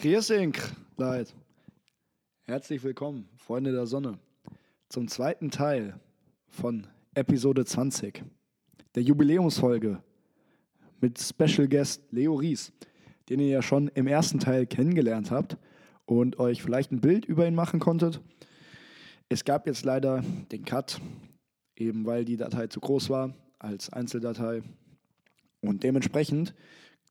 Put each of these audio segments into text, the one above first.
Grüßink, Leid. Herzlich willkommen, Freunde der Sonne, zum zweiten Teil von Episode 20, der Jubiläumsfolge mit Special Guest Leo Ries, den ihr ja schon im ersten Teil kennengelernt habt und euch vielleicht ein Bild über ihn machen konntet. Es gab jetzt leider den Cut, eben weil die Datei zu groß war als Einzeldatei. Und dementsprechend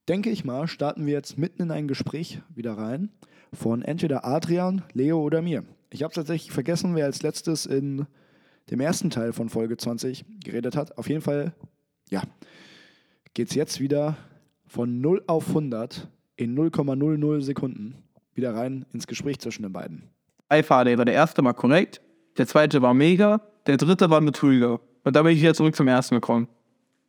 denke ich mal, starten wir jetzt mitten in ein Gespräch wieder rein von entweder Adrian, Leo oder mir. Ich habe tatsächlich vergessen, wer als letztes in dem ersten Teil von Folge 20 geredet hat. Auf jeden Fall, ja, geht es jetzt wieder von 0 auf 100 in 0,00 Sekunden wieder rein ins Gespräch zwischen den beiden. iFader war der erste war korrekt, der zweite war mega, der dritte war betrüger. Und da bin ich wieder zurück zum ersten gekommen.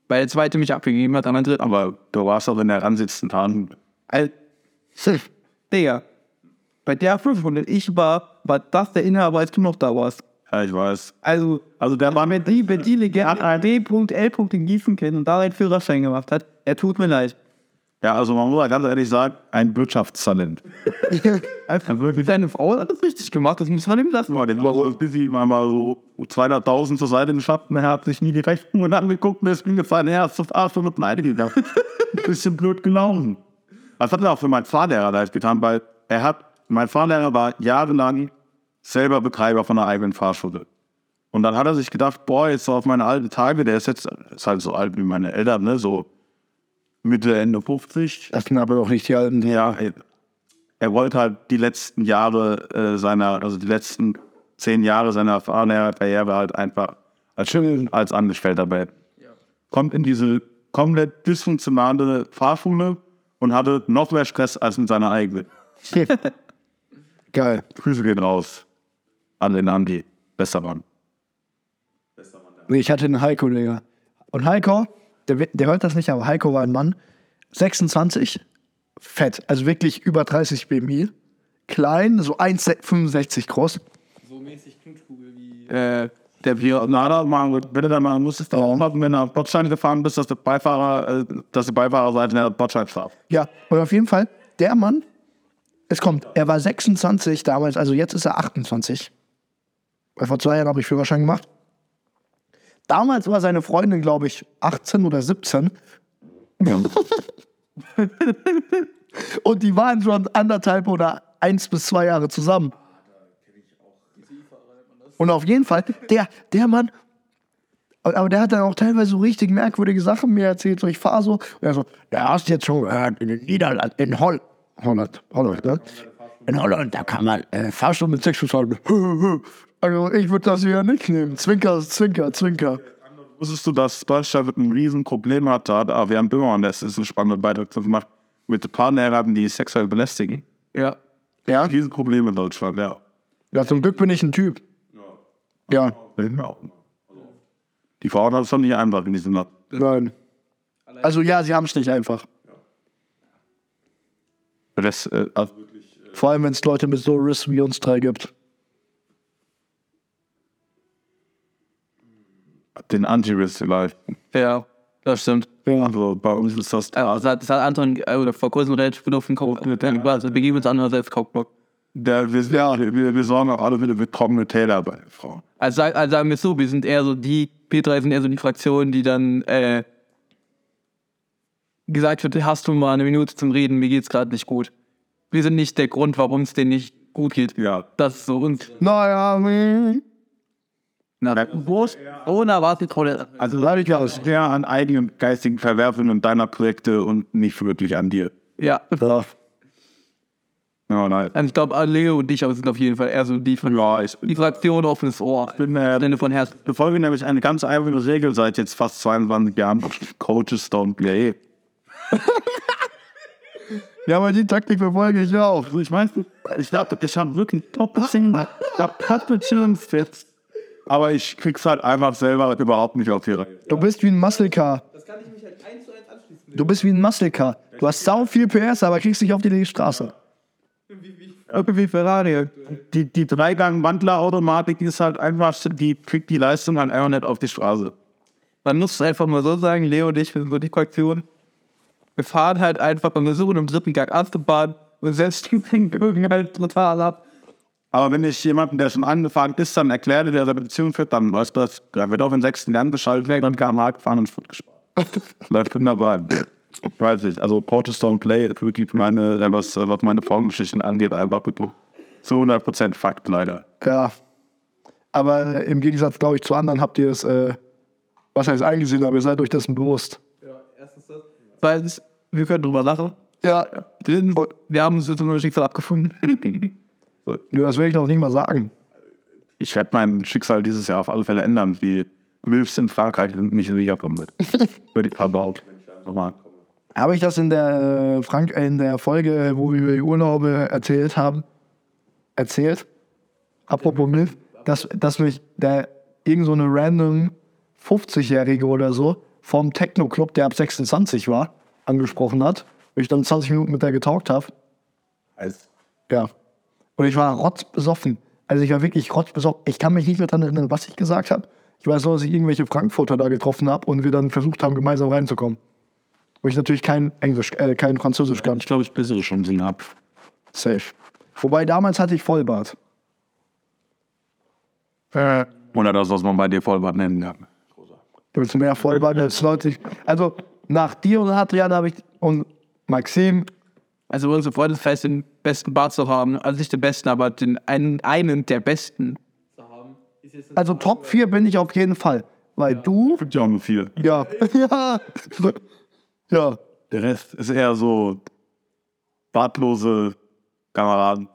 Weil der zweite mich abgegeben hat an den dritten. Aber du warst doch in der ransitzenden Hand. Al Digga, bei der 500 ich war, war das der Inhaber, als du noch da warst. Ja, ich weiß. Also, also der war mit die, die Legende D.L. in Gießen kennt und da einen Führerschein gemacht hat, er tut mir leid. Ja, also man muss ganz ehrlich sagen, ein Wirtschaftstalent. Einfach wirklich. Deine Frau hat das richtig gemacht, das muss man ihm lassen. Ja, den war so busy, mal, mal so 200.000 zur Seite geschafft, er hat sich nie die Rechnungen angeguckt und ist mir gefallen, er ist auf Arsch und Pleite gegangen. Bisschen blöd gelaufen. Das hat er auch für meinen Fahrlehrer leid getan, weil er hat, mein Fahrlehrer war jahrelang selber Betreiber von einer eigenen Fahrschule. Und dann hat er sich gedacht, boah, jetzt so auf meine alte Tage, der ist jetzt, ist halt so alt wie meine Eltern, ne, so Mitte, Ende 50. Das sind aber doch nicht die alten. Ja, er wollte halt die letzten Jahre äh, seiner, also die letzten zehn Jahre seiner Fahrlehrerkarriere halt einfach als als Angestellter bei. Ja. Kommt in diese komplett dysfunktionale Fahrschule und hatte noch mehr Stress als mit seiner eigenen. Geil. Grüße gehen raus an den Andi. Bester Mann. Nee, ich hatte einen Heiko, Digga. Und Heiko, der, der hört das nicht, aber Heiko war ein Mann, 26, fett, also wirklich über 30 BMI, klein, so 1,65 groß. So mäßig Knutschkugel wie äh, der Pionada, wenn du dann mal musstest, Oh. auch wenn du auf Bordstein gefahren bist, dass der Beifahrer, äh, dass die Beifahrerseite der Bordstein darf. Ja, und auf jeden Fall, der Mann, es kommt, er war 26 damals, also jetzt ist er 28. Weil vor zwei Jahren habe ich Führerschein gemacht. Damals war seine Freundin, glaube ich, 18 oder 17. Und die waren schon anderthalb oder eins bis zwei Jahre zusammen. Und auf jeden Fall, der, der Mann, aber der hat dann auch teilweise so richtig merkwürdige Sachen mir erzählt. So, ich fahre so, und er so, ja, hast jetzt schon gehört, in den Niederlanden, in Holl Holland, Holland, ne? In Holland, da kann man äh, Fahrstuhl mit Sexschuss halten. Also ich würde das wieder nicht nehmen. Zwinker, Zwinker, Zwinker. Wusstest du, dass Deutschland ein Riesenproblem hat? Da hat AWM Böhmermann, das ist ein spannender Beitrag gemacht, mit Partnerheiraten, die sexuell belästigen. Ja. Ja? Riesenproblem in Deutschland, ja. ja, zum Glück bin ich ein Typ. Ja, Die Frauen haben es doch nicht einfach in diesem Land. nein. Also ja, sie haben es nicht einfach. Das, äh, also Vor allem, wenn es Leute mit so Riss wie uns drei gibt. Den Anti-Risk vielleicht. Ja, das stimmt. Also bei uns ist das. Ja, das hat, das hat Anton äh, oder vor kurzem relativ gut auf den Kopf. Also, wir geben uns an, als Cockblock. Der, wir, ja, wir, wir sorgen auch alle wieder für trockene Täler bei den Frauen. Also, also sagen wir es so, wir sind eher so die, P3 sind eher so die Fraktion, die dann äh, gesagt wird, hast du mal eine Minute zum Reden, mir geht's gerade nicht gut. Wir sind nicht der Grund, warum es denen nicht gut geht. Ja. Das ist so uns. Naja. Na, Prost, ohne Erwartungsrolle. Also sage ich ja, es wäre an einigen geistigen Verwerfungen deiner Projekte und nicht wirklich an dir. Ja. Ja. Ja, nein. Also ich glaube, Leo und ich aber sind auf jeden Fall eher so die, Ja, ich die Fraktion offenes Ohr. bin, äh, Sinne von Herz. befolge nämlich eine ganz einfache Regel seit jetzt fast 22 Jahren. Coaches don't play. ja, aber die Taktik verfolge ich auch. Also ich meine, ich glaube, das haben wirklich top Da passt mit fit. Aber ich krieg's halt einfach selber überhaupt nicht auf die Reihe. Du bist wie ein Muscle Car. Das kann ich mich halt eins zu eins anschließen. Du bist wie ein Muscle Car. Du hast sau viel PS, aber kriegst nicht auf die Straße. Irgendwie Ferrari. Die, die Dreigang-Wandler-Automatik ist halt einfach, die kriegt die Leistung halt einfach nicht auf die Straße. Man muss es einfach mal so sagen, Leo und ich, wir sind so die Fraktion. Wir fahren halt einfach beim Versuchen im dritten Gang Achterbahn und selbst die Bögen halt total ab. Aber wenn ich jemanden, der schon angefahren ist, dann erkläre, der seine Beziehung führt, dann weiß das, da wird auf den sechsten Lärm geschaltet, dann kam Haag gefahren und Foot gespart. Läuft wunderbar. Ich weiß nicht, also Protestant Play ist wirklich meine, äh, was, was meine Formgeschichten angeht, einfach zu 100% Fakt leider. Ja. Aber äh, im Gegensatz, glaube ich, zu anderen habt ihr es, äh, was heißt eingesehen, aber ihr seid euch dessen bewusst. Zweitens, wir können drüber lachen. Ja. Drittens, wir haben uns unser Schicksal abgefunden. Nö, das will ich noch nicht mal sagen. Ich werde mein Schicksal dieses Jahr auf alle Fälle ändern, wie Milfs in Frankreich mich wiederkommen wird. Würde ich behaupten. Nochmal. Habe ich das in der, äh, Frank in der Folge, wo wir über die Urlaube erzählt haben, erzählt? Apropos Milf, dass, dass mich der irgend so eine random 50-Jährige oder so vom Techno-Club, der ab 26 war, angesprochen hat. Und ich dann 20 Minuten mit der getalkt habe. Als Ja. Und ich war rotzbesoffen. Also ich war wirklich rotzbesoffen. Ich kann mich nicht mehr daran erinnern, was ich gesagt habe. Ich weiß nur, dass ich irgendwelche Frankfurter da getroffen habe und wir dann versucht haben, gemeinsam reinzukommen. Wo ich natürlich kein Englisch, äh, kein Französisch kann. ich glaube, ich bessere Chancen habe. Safe. Wobei damals hatte ich Vollbart. Äh, Oder das, was man bei dir Vollbart nennen kann. du willst mehr Vollbart als Leute. Also nach dir und Adrian habe ich und Maxim, Also unsere Freundesfest den besten Bart zu haben. Also nicht den besten, aber den einen, einen der besten. also Top 4 bin ich auf jeden Fall. Weil du, Gibt ja auch nur viel. ja, ja, ja, Der Rest ist eher so bartlose Kameraden.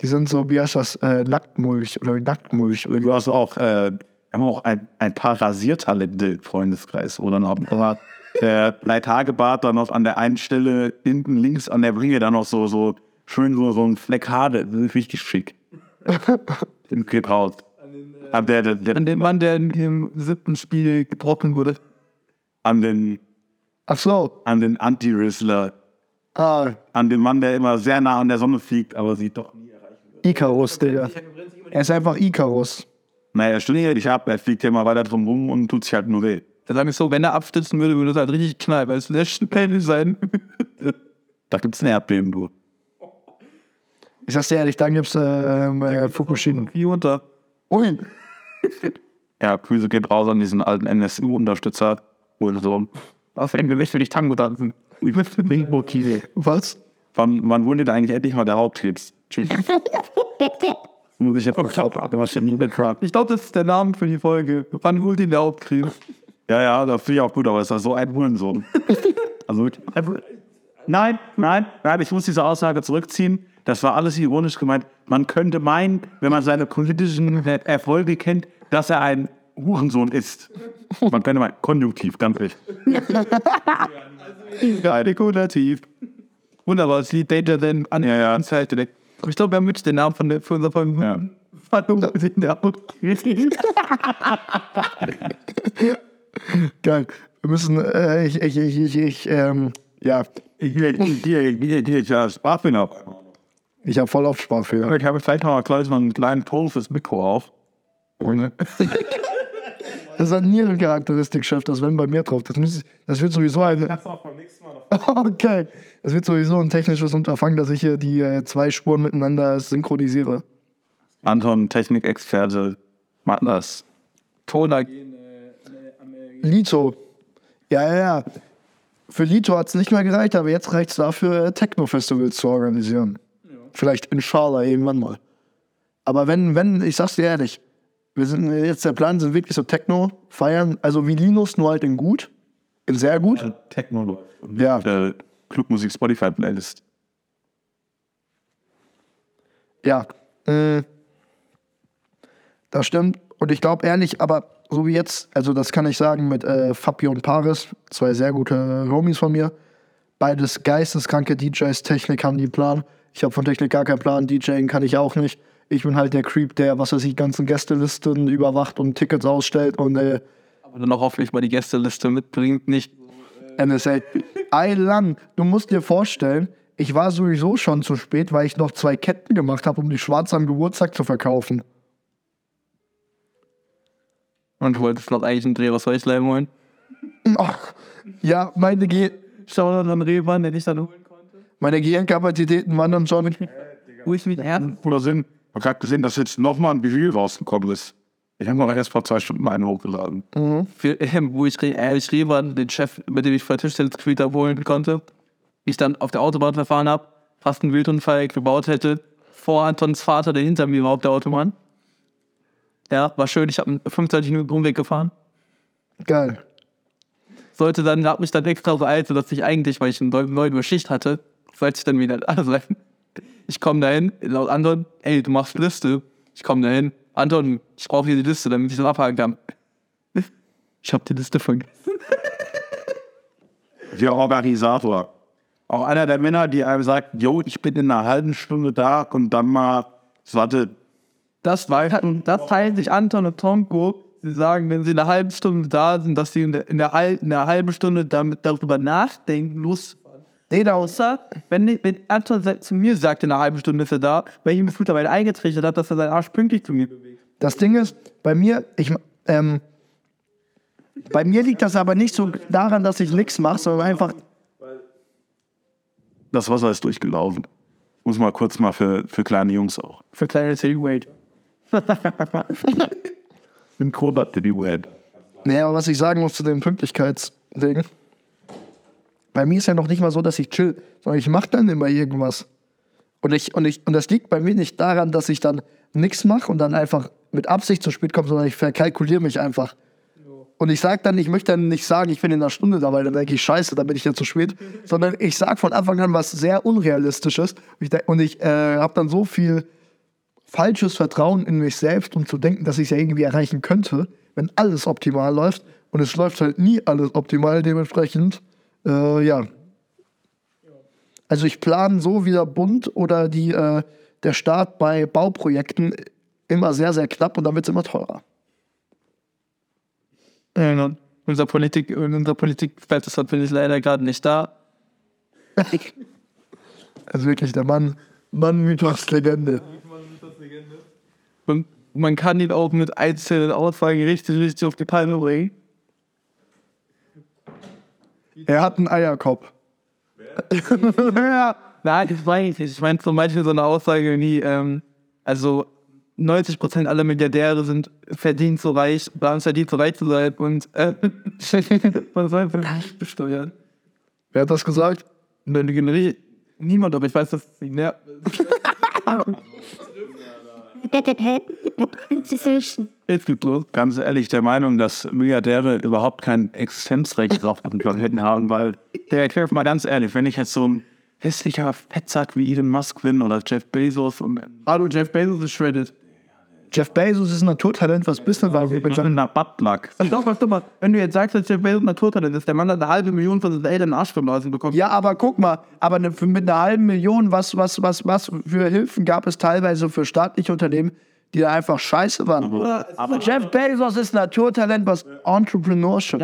die sind so, wie heißt das, äh, Nacktmulch oder Nacktmulch. Oder Du hast auch, äh, wir haben auch ein, ein paar Rasiertalente im Freundeskreis, wo dann auch der Leithagebart dann noch an der einen Stelle hinten links an der Bringe dann noch so, so schön so, so ein Fleck Haare. Das ist richtig schick. Den geht raus. An, der, der, der, An den Mann, der im siebten Spiel gebrochen wurde. an den, Ach so, an den Anti-Rizzler. ah, An den Mann, der immer sehr nah an der Sonne fliegt, aber sie doch nie erreichen will. Icarus, Digga. Er ist einfach Icarus. Naja, stimmt nicht, ich ab, er fliegt ja immer weiter drum rum und tut sich halt nur weh. Da sage ich so, wenn er abstützen würde, würde das halt richtig knallen, weil es lässt Pelle sein. Da gibt's ein Erdbeben, du. Ich sag's dir ehrlich, dann gibt's äh, äh, Fukushima. Wie unter. Ui. Ja, Grüße geht raus an diesen alten NSU-Unterstützer. Oder so. Auf dem Gewicht will ich Tango tanzen. Ich bin okay. Was? Wann, wann wurde denn eigentlich endlich mal der Hauptkrebs? Tschüss. Muss ich jetzt auch was denn mit Trump? Ich glaube, das ist der Name für die Folge. Wann holt ihn der Hauptkrieg? Ja, ja, das finde ich auch gut, aber ist das so ein Hurensohn? Also, nein, nein, nein, ich muss diese Aussage zurückziehen. Das war alles ironisch gemeint. Man könnte meinen, wenn man seine politischen Erfolge kennt, dass er ein Hurensohn ist. Man könnte meinen, konjunktiv, ganz richtig. Spekulativ. Wunderbar, das Lied Danger Than an Ja, ja. Ich glaube, wir haben jetzt den Namen von der, für unser Folge. Ja. Verdammt, der Hauptkrieg. Geil. Wir müssen, äh, ich, ich, ich, ich, ich, ähm, ja, hier, ja, Sprachfehler. ich habe voll auf Sprachfehler. Ich habe vielleicht noch mal gleich mal einen kleinen Ton fürs Mikro auf. Das ist ein Nierencharakteristik, Chef, das wenn bei mir drauf. Das, muss, das wird sowieso ein. Okay. Das wird sowieso ein technisches Unterfangen, dass ich hier die äh, zwei Spuren miteinander synchronisiere. Anton, Technikexperte, macht das. Toner. Lito. Ja, ja, ja. Für Lito hat es nicht mehr gereicht, aber jetzt reicht es dafür, äh, Techno-Festivals zu organisieren. Vielleicht inshallah irgendwann mal. Aber wenn, wenn, ich sag's dir ehrlich, wir sind äh, jetzt der Plan, sind wirklich so Techno feiern, also wie Linus, nur halt in gut. In sehr gut. Techno. Ja. Der Clubmusik Spotify Playlist. Ja. Äh, das stimmt. Und ich glaube ehrlich, aber so wie jetzt, also das kann ich sagen mit äh, Fabio und Paris, zwei sehr gute Homies von mir. Beides geisteskranke DJs, Technik haben die Plan. Ich habe von Technik gar keinen Plan, DJing kann ich auch nicht. Ich bin halt der Creep, der, was weiß ich, ganzen Gästelisten überwacht und Tickets ausstellt und äh, Aber dann auch hoffentlich mal die Gästeliste mitbringt. Nicht NSA. Eiland, du musst dir vorstellen, ich war sowieso schon zu spät, weil ich noch zwei Ketten gemacht habe, um die Schwarze am Geburtstag zu verkaufen. Und du wolltest noch eigentlich einen Dreh aus Heuchleim holen. Ach, ja, meine geht. Schau dann an Reban, der dich dann holen konnte. Meine Gehirnkapazitäten wandern schon. Wo ich mit Herzen. Oder sind, ich habe gerade gesehen, dass jetzt nochmal ein Review rausgekommen ist. Ich habe noch erst vor zwei Stunden einen hochgeladen. Für, äh, wo ich, Re- äh, ich Revan, den Chef, mit dem ich vor Tischtennis-Gebiet abholen konnte, ich dann auf der Autobahn verfahren habe, fast einen Wildunfall gebaut hätte, vor Antons Vater, der hinter mir war auf der Autobahn. Ja, war schön, ich habe 25 Minuten Umweg gefahren. Geil. Sollte dann, hab mich dann extra so eilte, dass ich eigentlich, weil ich eine 9 Uhr Schicht hatte, sollte ich dann wieder da sein. Ich komme dahin, laut Anton, ey, du machst Liste. Ich komme dahin, Anton, ich brauche hier die Liste, damit ich das abhaken kann. Ich habe die Liste vergessen. Der Organisator. Auch einer der Männer, die einem sagt, jo, ich bin in einer halben Stunde da und dann mal, warte, Das, war, das teilen sich Anton und Tonko. Sie sagen, wenn sie eine halbe Stunde da sind, dass sie in der, in der, hal- in der halben Stunde damit, darüber nachdenken, loszufahren. Nee, außer, wenn, wenn Anton zu mir sagt, in einer halben Stunde ist er da, weil ich ihm mittlerweile eingetrichtert habe, dass er seinen Arsch pünktlich zu mir bewegt. Das Ding ist, bei mir, ich, ähm, bei mir liegt das aber nicht so daran, dass ich nichts mache, sondern einfach, das Wasser ist durchgelaufen. Muss mal kurz mal für, für kleine Jungs auch. Für kleine City Wait. Im Kobat die Wed. nee, aber was ich sagen muss zu dem Pünktlichkeitsding, bei mir ist ja noch nicht mal so, dass ich chill, sondern ich mache dann immer irgendwas. Und, ich, und, ich, und das liegt bei mir nicht daran, dass ich dann nichts mache und dann einfach mit Absicht zu spät komme, sondern ich verkalkuliere mich einfach. Und ich sage dann, ich möchte dann nicht sagen, ich bin in einer Stunde da, weil dann denke ich, scheiße, dann bin ich ja zu spät. Sondern ich sage von Anfang an was sehr Unrealistisches. Und ich, und ich äh, habe dann so viel falsches Vertrauen in mich selbst, um zu denken, dass ich es ja irgendwie erreichen könnte, wenn alles optimal läuft. Und es läuft halt nie alles optimal, dementsprechend, äh, ja. Also ich plane so wie der Bund oder die, äh, der Staat bei Bauprojekten immer sehr, sehr knapp und dann wird es immer teurer. Ja, und unser Politik, unser Politikfeld ist natürlich leider gerade nicht da. Also wirklich der Mann, Mann Mythos Legende. Und man kann ihn auch mit einzelnen Aussagen richtig, richtig auf die Palme bringen. Er hat einen Eierkopf. ja. Nein, das meine ich nicht. Ich meine zum Beispiel so eine Aussage wie, ähm, also 90% aller Milliardäre sind verdient so reich, haben es verdient so reich zu sein und äh, man soll vielleicht besteuern. Wer hat das gesagt? Niemand, aber ich weiß, dass sie ne, jetzt geht's los. Ganz ehrlich, der Meinung, dass Milliardäre überhaupt kein Existenzrecht drauf haben können haben, weil, der erklärt mal ganz ehrlich, wenn ich jetzt so ein hässlicher Fettsack wie Elon Musk bin oder Jeff Bezos und Hallo, Jeff Bezos ist shredded. Jeff Bezos ist ein Naturtalent, was Business war. in einer Buttplug. Doch, was doch mal, wenn du jetzt sagst, dass Jeff Bezos Naturtalent ist, der Mann hat eine halbe Million von seinen Eltern Arschverblasen bekommen. Ja, aber guck mal, aber ne, für- mit einer halben Million, was, was, was, was für Hilfen gab es teilweise für staatliche Unternehmen, die da einfach scheiße waren. Aber Jeff Bezos ist Naturtalent, was Entrepreneurship.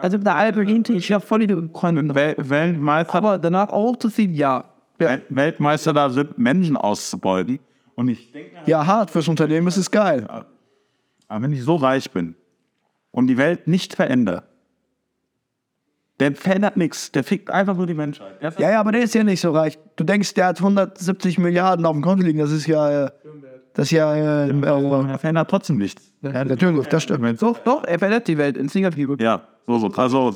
Also eine halbe Minute, ich habe voll die Freundin. Wel Weltmeister, Aber danach auch zu ziehen, ja. Wel Weltmeister da sind, Menschen auszubeuten. Und ich denke, Ja, hart fürs Unternehmen ist es geil. aber wenn ich so reich bin und die Welt nicht verändere, der verändert nichts, der fickt einfach nur die Menschheit. Ja, ja, aber der ist ja nicht so reich. Du denkst, der hat 170 Milliarden auf dem Konto liegen. Das ist ja, äh, das ist ja, äh, äh, der verändert trotzdem nichts. ja, natürlich, das stimmt. Doch, doch, er verändert die Welt ins Negative. Ja, so, so. Also,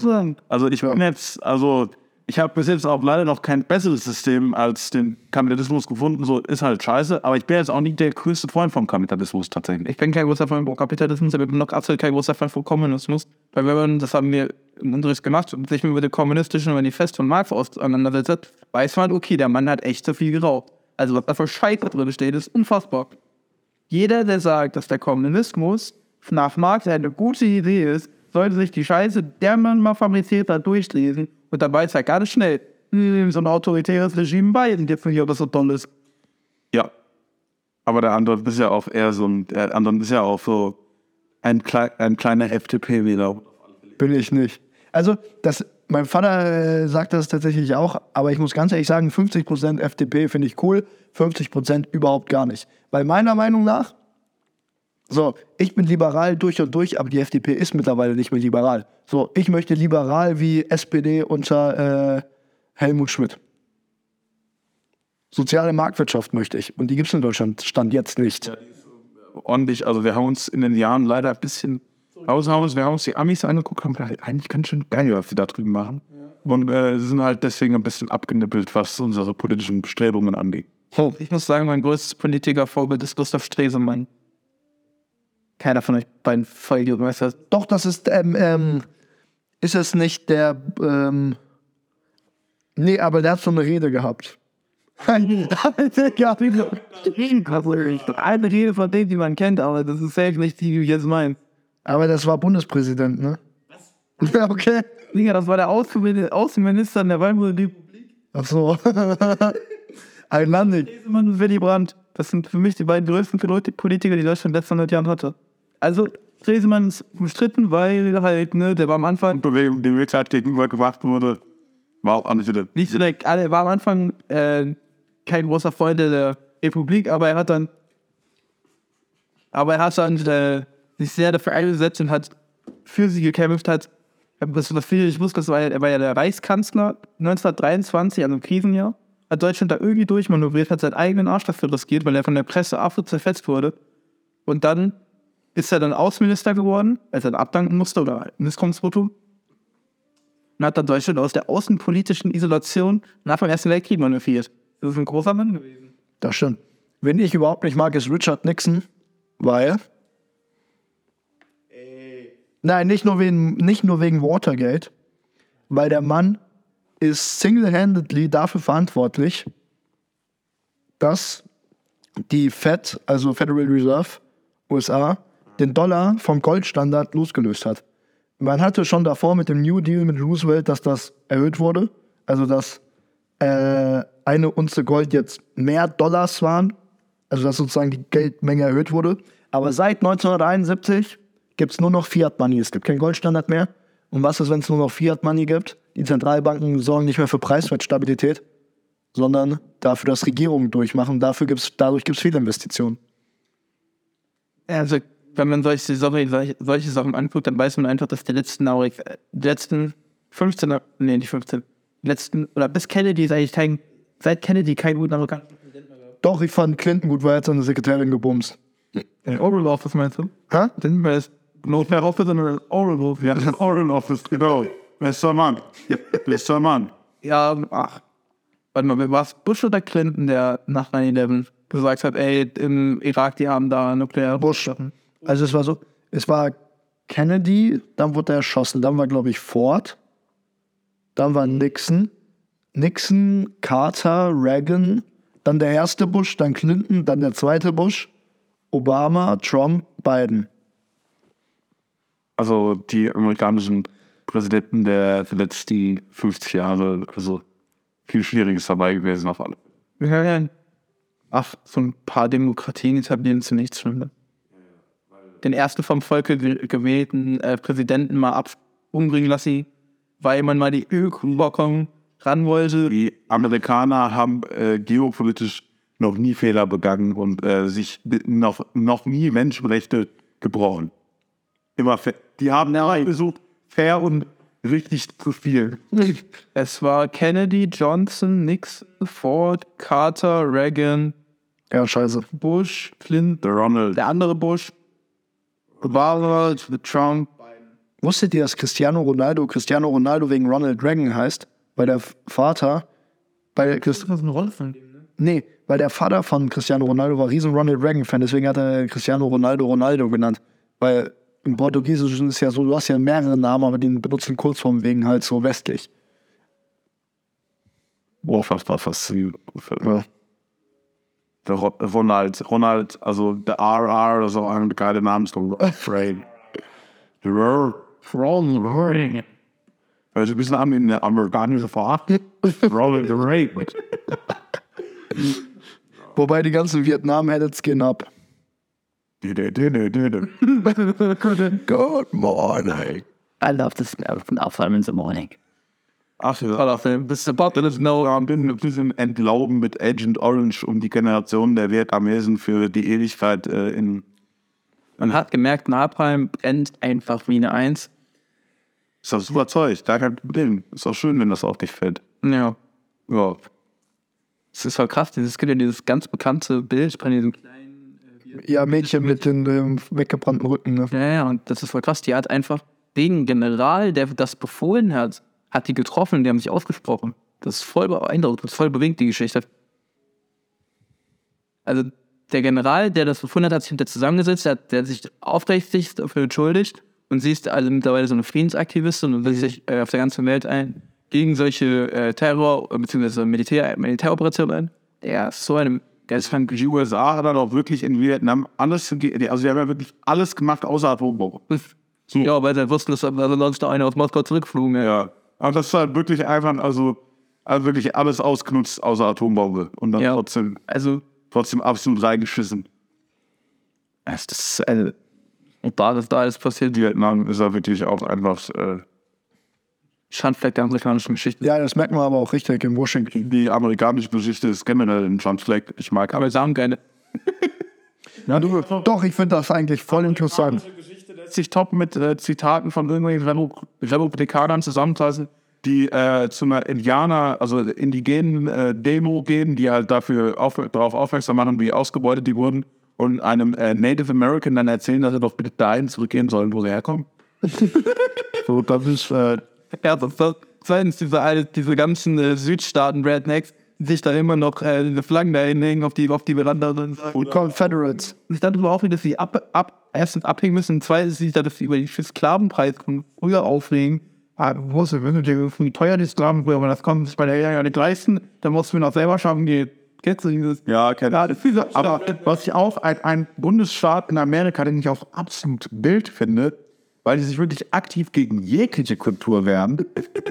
also ich bin jetzt, also ich habe bis jetzt auch leider noch kein besseres System als den Kapitalismus gefunden. So ist halt scheiße, aber ich bin jetzt auch nicht der größte Freund vom Kapitalismus tatsächlich. Ich bin kein großer Fan von Kapitalismus, aber ich bin noch absolut kein großer Fan von Kommunismus. Weil wenn man, das haben wir im Unterricht gemacht, sich mit dem kommunistischen Manifest von Marx auseinandersetzt, weiß man, okay, der Mann hat echt zu viel geraucht. Also was da für Scheiße drin steht, ist unfassbar. Jeder, der sagt, dass der Kommunismus nach Marx eine gute Idee ist, sollte sich die Scheiße, der man mal fabriziert hat, durchlesen. Und dabei ist er ganz schnell hm, so ein autoritäres Regime bei, und jetzt nicht, ob das so toll ist. Ja. Aber der andere ist ja auch eher so ein, der andere ist ja auch so ein, klei ein kleiner FDP-Wähler. Bin ich nicht. Also, das, mein Vater äh, sagt das tatsächlich auch, aber ich muss ganz ehrlich sagen, 50% FDP finde ich cool, 50% überhaupt gar nicht. Weil meiner Meinung nach, so, ich bin liberal durch und durch, aber die FDP ist mittlerweile nicht mehr liberal. So, ich möchte liberal wie SPD unter äh, Helmut Schmidt. Soziale Marktwirtschaft möchte ich. Und die gibt es in Deutschland, stand jetzt nicht. ordentlich, also wir haben uns in den Jahren leider ein bisschen rausgehauen, wir haben uns die Amis angeguckt, haben gedacht, eigentlich ganz schön geil, was die da drüben machen. Und äh, sind halt deswegen ein bisschen abgenippelt, was unsere politischen Bestrebungen angeht. Oh, ich muss sagen, mein größtes Politikervorbild ist Gustav Stresemann. Keiner von euch beiden Volljungen weiß das. Doch, das ist, ähm, ähm, ist es nicht der, ähm, nee, aber der hat so eine Rede gehabt. eine Rede von denen, die man kennt, aber das ist selbst nicht die, die ich jetzt meine. Aber das war Bundespräsident, ne? Was? Ja, okay. Digga, das war der Außenminister, in der Weimarer Republik. Ach so. Einlandig. Stresemann und Willy Brandt. Das sind für mich die beiden größten Politiker, die Deutschland in den letzten 100 Jahren hatte. Also, Stresemann ist umstritten, weil halt, ne, der war am Anfang Bewegung, die halt gegenüber gemacht wurde, war auch alles wieder. nicht so der, er war am Anfang äh, kein großer Freund der Republik, aber er hat dann, aber er hat dann äh, sich sehr dafür eingesetzt und hat für sie gekämpft, hat, was, was viele nicht wussten, das war, er war ja der Reichskanzler 1923, also im Krisenjahr, hat Deutschland da irgendwie durchmanövriert, hat seinen eigenen Arsch dafür riskiert, weil er von der Presse absolut zerfetzt wurde. Und dann ist er dann Außenminister geworden, als er abdanken musste oder Misskunftsvotum und hat dann Deutschland aus der außenpolitischen Isolation nach dem Ersten Weltkrieg manövriert. Das ist ein großer Mann gewesen. Das stimmt. Wen ich überhaupt nicht mag, ist Richard Nixon, weil. Nein, nicht nur, wegen, nicht nur wegen Watergate, weil der Mann ist single-handedly dafür verantwortlich, dass die Fed, also Federal Reserve, USA, den Dollar vom Goldstandard losgelöst hat. Man hatte schon davor mit dem New Deal mit Roosevelt, dass das erhöht wurde, also dass äh, eine Unze Gold jetzt mehr Dollars waren, also dass sozusagen die Geldmenge erhöht wurde. Aber seit 1971 gibt es nur noch Fiat Money. Es gibt keinen Goldstandard mehr. Und was ist, wenn es nur noch Fiat Money gibt? Die Zentralbanken sorgen nicht mehr für Preiswertstabilität, sondern dafür, dass Regierungen durchmachen. Dafür gibt's, dadurch gibt es viele Investitionen. Also, wenn man solche, solche, solche- solche Sachen anguckt, dann weiß man einfach, dass die letzten, Aurig- äh, die letzten 15, er- nee, nicht 15, die letzten, oder bis Kennedy eigentlich kein, seit Kennedy kein guter Amerikaner. Doch, ich fand Clinton gut, weil er hat seine Sekretärin gebumst. In Oral Office meinst du? Hä? War es Not mehr Office, sondern Oral Office. Ja, das Oral Office, genau. Bester Mann. Bester Mann. Ja, ach. Warte mal, war es Bush oder Clinton, der nach 9-11 gesagt hat, ey, im Irak, die haben da nukleare Bush. Also es war so, es war Kennedy, dann wurde er erschossen, dann war glaube ich Ford, dann war Nixon, Nixon, Carter, Reagan, dann der erste Bush, dann Clinton, dann der zweite Bush, Obama, Trump, Biden. Also die amerikanischen Präsidenten der letzten 50 Jahre, also viel Schwieriges dabei gewesen auf alle. Ja, ja. Ach, so ein paar Demokratien etablieren zu nichts Schlimmes. Den ersten vom Volke ge- gewählten äh, Präsidenten mal ab umbringen lassen, weil man mal die Ölbockung ran wollte. Die Amerikaner haben äh, geopolitisch noch nie Fehler begangen und äh, sich noch, noch nie Menschenrechte gebrochen. Immer fair. Die haben versucht, fair und richtig zu spielen. Es war Kennedy, Johnson, Nixon, Ford, Carter, Reagan, Ja, scheiße. Bush, Clinton, Der Ronald. der andere Bush, Obama, Trump. Wusstet ihr, dass Cristiano Ronaldo Cristiano Ronaldo wegen Ronald Reagan heißt? Weil der Vater, bei Christ Das ist eine Rolle von dem, ne? Nee, weil der Vater von Cristiano Ronaldo war riesen Ronald Reagan-Fan, deswegen hat er Cristiano Ronaldo Ronaldo genannt. Weil im Portugiesischen ist ja so, du hast ja mehrere Namen, aber den benutzen Kurzform wegen halt so westlich. Boah, fast war fast. Ja. Der Ro- Ronald, Ronald, also der RR oder so, ein geiler Name ist doch Frame. Der R. Ronald Also ein bisschen an in der amerikanischen Fahrt. Ronald Reagan. Wobei die ganzen Vietnam headed skin up. Good Good morning. I love the smell from Alpha in the morning. Ach ja. Call of Fame. This is about Das ist genau, ein bisschen- ein bisschen Entlauben mit Agent Orange, um die Generation der Vietnamesen für die Ewigkeit äh, in. Man hat gemerkt, Napalm brennt einfach wie eine Eins. Ist doch super Zeug, da kein Problem. Ist auch schön, wenn das auf dich fällt. Ja. Ja. Es ist voll krass, es gibt ja dieses ganz bekannte Bild von diesem Ja, Mädchen mit den ähm, weggebrannten Rücken. Ne? Ja, ja, und das ist voll krass. Die hat einfach den General, der das befohlen hat, hat die getroffen, die haben sich ausgesprochen. Das ist voll beeindruckend, das ist voll bewegt, die Geschichte. Also, der General, der das befohlen hat, hat sich mit der zusammengesetzt, der, hat, der hat sich aufrichtig dafür entschuldigt und sie ist also mittlerweile so eine Friedensaktivistin und setzt sich äh, auf der ganzen Welt ein gegen solche äh, Terror- bzw. Militär, Militäroperationen ein. Der ist so eine geisteskranke Die USA hat dann auch wirklich in Vietnam alles, also die haben ja wirklich alles gemacht außer Atombomben. Ja, weil sie wussten, dass also sonst noch einer aus Moskau zurückflogen. Ja. Ja. Aber das ist halt wirklich einfach, also, also wirklich alles ausgenutzt außer Atombombe. Und dann Ja. trotzdem, Also, trotzdem absolut reingeschissen. das ist eine. Und da ist da alles passiert, die Vietnam ist ja wirklich auch einfach äh, Schandfleck der amerikanischen Geschichte. Ja, das merkt man aber auch richtig in Washington. die amerikanische Geschichte ist generell ein Schandfleck. Ich mag Aber sagen keine. Ja, du, doch, ich finde das eigentlich voll interessant. Sich top mit äh, Zitaten von irgendwelchen Repu Republikanern zusammenfassen, die äh, zu einer Indianer, also indigenen äh, Demo gehen, die halt dafür auf, darauf aufmerksam machen, wie ausgebeutet die wurden und einem äh, Native American dann erzählen, dass er doch bitte dahin zurückgehen sollen, wo sie herkommen. so, das ist äh, Ja, das ist zweitens diese, diese ganzen äh, Südstaaten-Rednecks, sich da immer noch äh, diese Flaggen da hinhängen auf die, auf die Veranda und sagen. Und Confederates. Ich dachte überhaupt nicht, dass sie ab, ab, erstens abhängen müssen, zweitens, ich dachte, dass sie über den Sklavenpreis von früher aufregen. Ah, wo ist wie teuer die Sklaven früher, aber das konnten sich bei der ja nicht leisten, dann mussten wir noch selber schaffen gehen. Kennst du dieses? ja, kenn Ja, das ist dieser Aber was ich auch ein, ein Bundesstaat in Amerika, den ich auch absolut wild finde, weil die sich wirklich aktiv gegen jegliche Kultur wehren,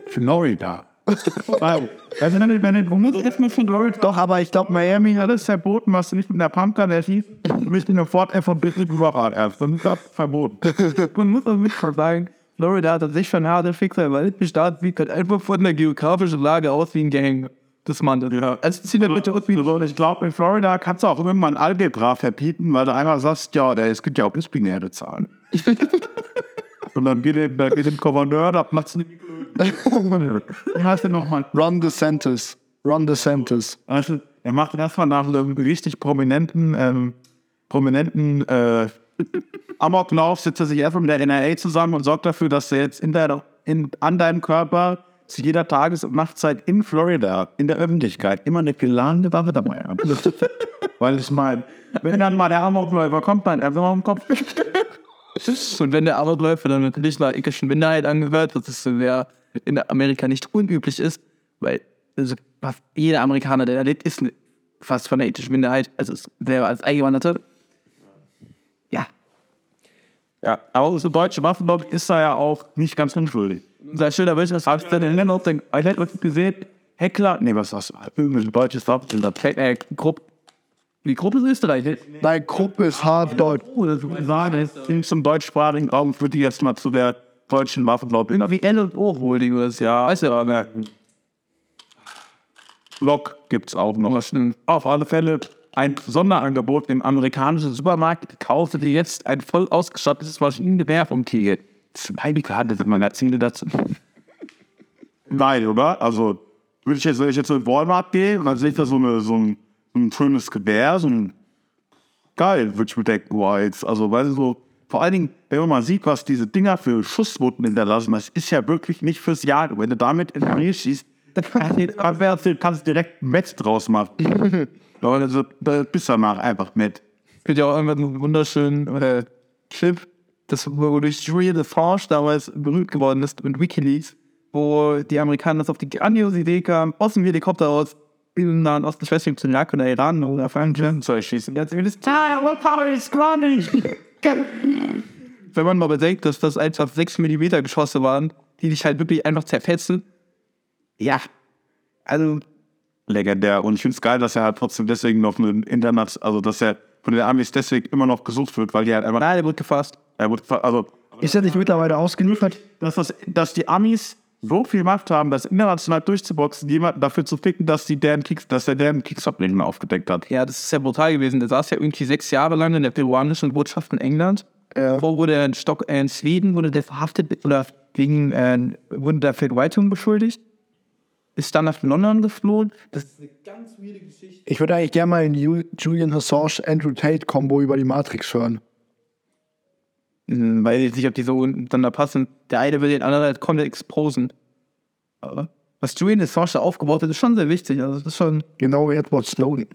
Florida. Also wenn du, wenn du musst erstmal von Florida. Doch, aber ich glaube, Miami hat es verboten, was du nicht mit einer Pumpkin erschießt, du bist in der Fort einfach Business überall erst. Dann ist das verboten. Man muss auch wirklich sagen, Florida hat sich schon harte Fixer, weil der Staat sieht halt einfach von der geografischen Lage aus wie ein Gang. Das Mann. Ja. Also zieht er bitte aus wie So, und ich glaube, in Florida kannst du auch irgendwann Algebra verbieten, weil du einmal sagst, ja, der, es gibt ja auch binäre Zahlen. Und dann geht dann geht dem Gouverneur, da macht's nicht Wie heißt der nochmal? Ron DeSantis. Ron DeSantis. Also, er macht erstmal nach einem richtig prominenten, ähm, prominenten äh, Amoklauf, setzt er sich erstmal mit der NRA zusammen und sorgt dafür, dass er jetzt in deiner, in, an deinem Körper zu jeder Tages- und Nachtzeit in Florida, in der Öffentlichkeit, immer eine geladene Waffe dabei hat. Weil ich meine, wenn dann mal der Amokläufer kommt, dann einfach mal im Kopf. Und wenn der Amokläufer dann natürlich einer ethnischen Minderheit angehört, das ist so, wer in Amerika nicht unüblich ist, weil also fast jeder Amerikaner, der da lebt, ist fast von der ethnischen Minderheit, also ist selber als Eingewanderte. Ja, Ja, aber unsere deutsche Waffenlobby ist da ja auch nicht ganz unschuldig. unser schöner Mensch, das habe ich dann in Ländern auf den ich hätte gesehen, Heckler, Nee, was hast du? Irgendwelche deutsches Waffen. äh, Gruppe, die Gruppe ist Österreich, ne? Deine Gruppe ist hart deutsch. Oder so sagen, zum deutschsprachigen Raum würde ich jetzt mal zu der deutschen Waffenlobby. Irgendwie L und O Holding oder so, ja, weißt du, aber Lok gibt's auch noch. stimmt. Auf alle Fälle ein Sonderangebot im amerikanischen Supermarkt. Kaufte dir jetzt ein voll ausgestattetes Maschinengewehr vom Tiger. Zwei gehandelt Magazine dazu. Nein, oder? Also, würde ich jetzt, wenn ich jetzt in Walmart gehe und dann sehe ich da so, eine, so, ein, ein schönes Gewehr, so ein geil, würde ich mir denken, wow, jetzt, also, weil so, vor allen Dingen, wenn man mal sieht, was diese Dinger für Schusswunden hinterlassen, das ist ja wirklich nicht fürs Jahr. Wenn du damit in den Armee schießt, dann kannst du direkt ein Metz draus machen. Also, da bist du danach einfach mit. Es gibt ja auch irgendwann einen wunderschönen äh, Clip, das, wo durch Julian Assange damals berühmt geworden ist mit Wikileaks, wo die Amerikaner das auf die grandiose Idee kamen, aus dem Helikopter aus im Nahen Osten, ich weiß nicht, ob es Irak oder Iran oder Frankreich zu erschießen. Wird es Wenn man mal bedenkt, dass das einfach 6 mm Geschosse waren, die dich halt wirklich einfach zerfetzen. Ja. Also, legendär. Und ich finde es geil, dass er halt trotzdem deswegen noch einen Internet, also dass er von den Amis deswegen immer noch gesucht wird, weil die halt einfach, nein, der wird gefasst. er wird, also, Ist er nicht mittlerweile ausgeliefert? dass, das, dass die Amis so viel Macht haben, das international durchzuboxen, jemanden dafür zu ficken, dass, die deren Kriegs, dass er deren Kriegsverbrechen aufgedeckt hat. Ja, das ist ja brutal gewesen. Der saß ja irgendwie sechs Jahre lang in der peruanischen Botschaft in England. Ja. Wo wurde er in, Stock, äh, in Schweden wurde der verhaftet oder wegen äh, wurde der Vergewaltigung beschuldigt. ist dann nach London geflohen. Das Ich würde eigentlich gerne mal in Ju Julian Assange Andrew Tate Combo über die Matrix hören. Hm, Weiß ich nicht, ob die so miteinander passen. Der eine will den anderen halt komplett exposen. Aber was Julian Assange aufgebaut hat, ist schon sehr wichtig. Also das ist schon. Genau wie Edward Snowden.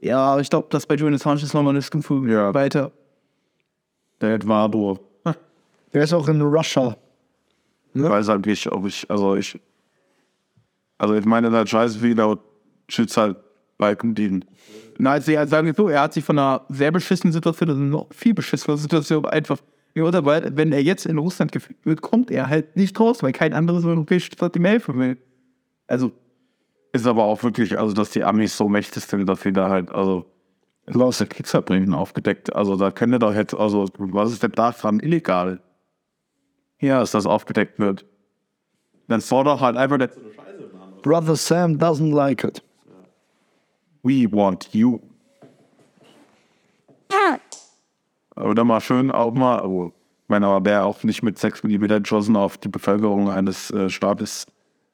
Ja, aber ich glaube, dass bei Julian Assange ist nochmal eine Stufe Ja. weiter. Der Eduardo. Der ist auch in Russia. Ich weiß halt nicht, ob ich, also ich, also ich meine, der Scheiße wie laut schützt halt Balken dienen. Na, also ja, sagen wir so, er hat sich von einer sehr beschissenen Situation, also noch viel beschissener Situation einfach geurteilt. Wenn er jetzt in Russland geführt wird, kommt er halt nicht raus, weil kein anderes europäisches Staat ihm helfen will. Also, Ist aber auch wirklich, also dass die Amis so mächtig sind, dass sie da halt, also aus der Kriegsverbrechen aufgedeckt. Also da könnte doch jetzt, also was ist denn daran illegal? Ja, dass das aufgedeckt wird. Dann fordert halt einfach der Brother Sam doesn't like it. We want you. Oder mal schön auch mal, also, ich meine, aber wer auch nicht mit 6 mm geschossen auf die Bevölkerung eines äh, Staates,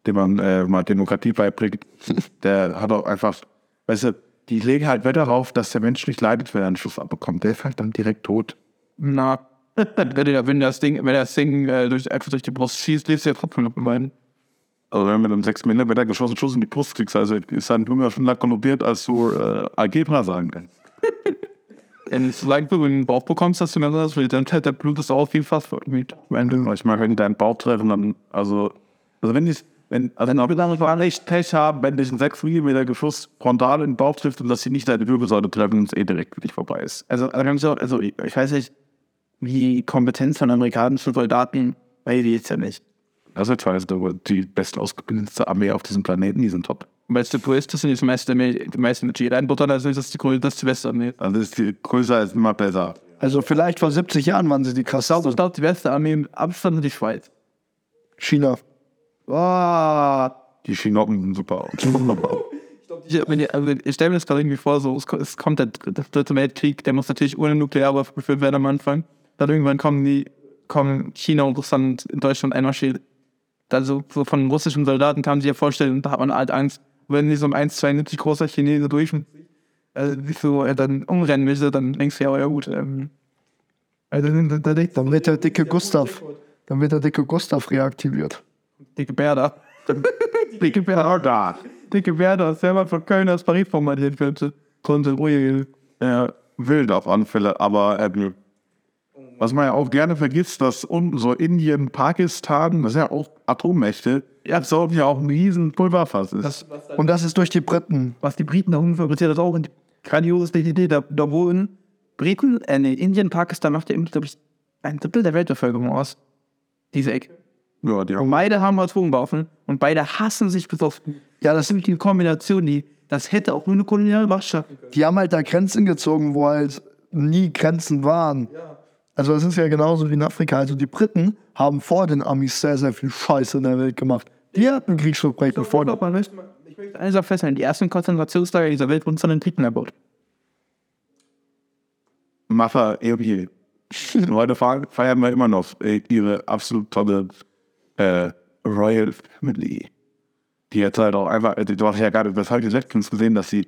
dem man äh, mal Demokratie beibringt, der hat auch einfach, weißt du, die legen halt Wert darauf, dass der Mensch nicht leidet, wenn er einen Schuss abbekommt. Der halt dann direkt tot. na, wenn das Ding, wenn das Ding äh, durch, einfach durch die Brust schießt, lebt er trotzdem noch beiden. Also wenn du mit einem 6 mm geschossenen Schuss in die Brust kriegst, also ist dein Blumen ja schon konnotiert, als du äh, Algebra sagen kannst. Wenn solange du in den Bauch bekommst, dass du mehr das will, dann der Blut ist auch viel fast mit. Wenn du Ich meine, wenn die deinen Bauch treffen, dann, also, also wenn die, wenn, also wenn wir dann echt Pech haben, wenn dich ein 6 mm Geschuss frontal in den Bauch trifft und dass sie nicht deine Wirbelsäule treffen und es eh direkt für dich vorbei ist. Also, also, also ich, ich weiß nicht, wie Kompetenz von amerikanischen Soldaten, weiß ich jetzt ja nicht. Also ich weiß, aber die best ausgebildete Armee auf diesem Planeten, die sind top. Weil es der ist, das sind die meisten, die meisten mit Jedi einbuttern, also ist das die größte, das ist die beste Armee. Also ist die größer ist immer besser. Also vielleicht vor 70 Jahren waren sie die Ich krassesten. glaube, die beste Armee mit Abstand ist die Schweiz. China. Boah. Die Chinocken sind super aus. Ich, wenn die, also ich stelle mir das gerade irgendwie vor, so, es, ko- es kommt der, der dritte Weltkrieg, der muss natürlich ohne Nuklearwaffe geführt werden am Anfang. Dann irgendwann kommen die, kommen China und Russland in Deutschland einmarschiert. Dann so, von russischen Soldaten kann man sich ja vorstellen, und da hat man halt Angst, wenn die so um 1,72 großer Chinese durch, also sich so äh, dann umrennen müsste, dann denkst du ja, oh ja gut, ähm, also dann, dann, dann, Dann wird der dicke Gustav. Dann wird der dicke Gustav reaktiviert. dicke Berda. dicke Berda. Dicke Werder, selber von Köln aus Paris formatiert könnte. Konnte ruhig. Ja, wild auf Anfälle, aber ähm, was man ja auch gerne vergisst, dass unten so Indien, Pakistan, das sind ja auch Atommächte, ja, so ja auch ein riesen Pulverfass ist. Und das ist durch die Briten. Was die Briten da unten fabriziert, das auch eine grandiose Idee. Da, da wohnen Briten, äh, nee, Indien, Pakistan macht ja, glaube ich, ein Drittel der Weltbevölkerung aus. Diese Ecke. ja, die Und haben, beide haben Atomwaffen und beide hassen sich besoffen. Ja, das sind die Kombination, die, das hätte auch nur eine koloniale Macht schaffen. Die haben halt da Grenzen gezogen, wo halt nie Grenzen waren. Also das ist ja genauso wie in Afrika. Also die Briten haben vor den Amis sehr, sehr viel Scheiße in der Welt gemacht. Die hatten Kriegsverbrechen vor den möchte, ich möchte eines auch festhalten, die ersten Konzentrationslager dieser Welt wurden von den Briten erbaut. Maffa irgendwie. Heute fe- feiern wir immer noch ihre absolut tolle äh, Royal Family. Die jetzt halt auch einfach, du hast ja gerade habe ich letztens gesehen, dass die,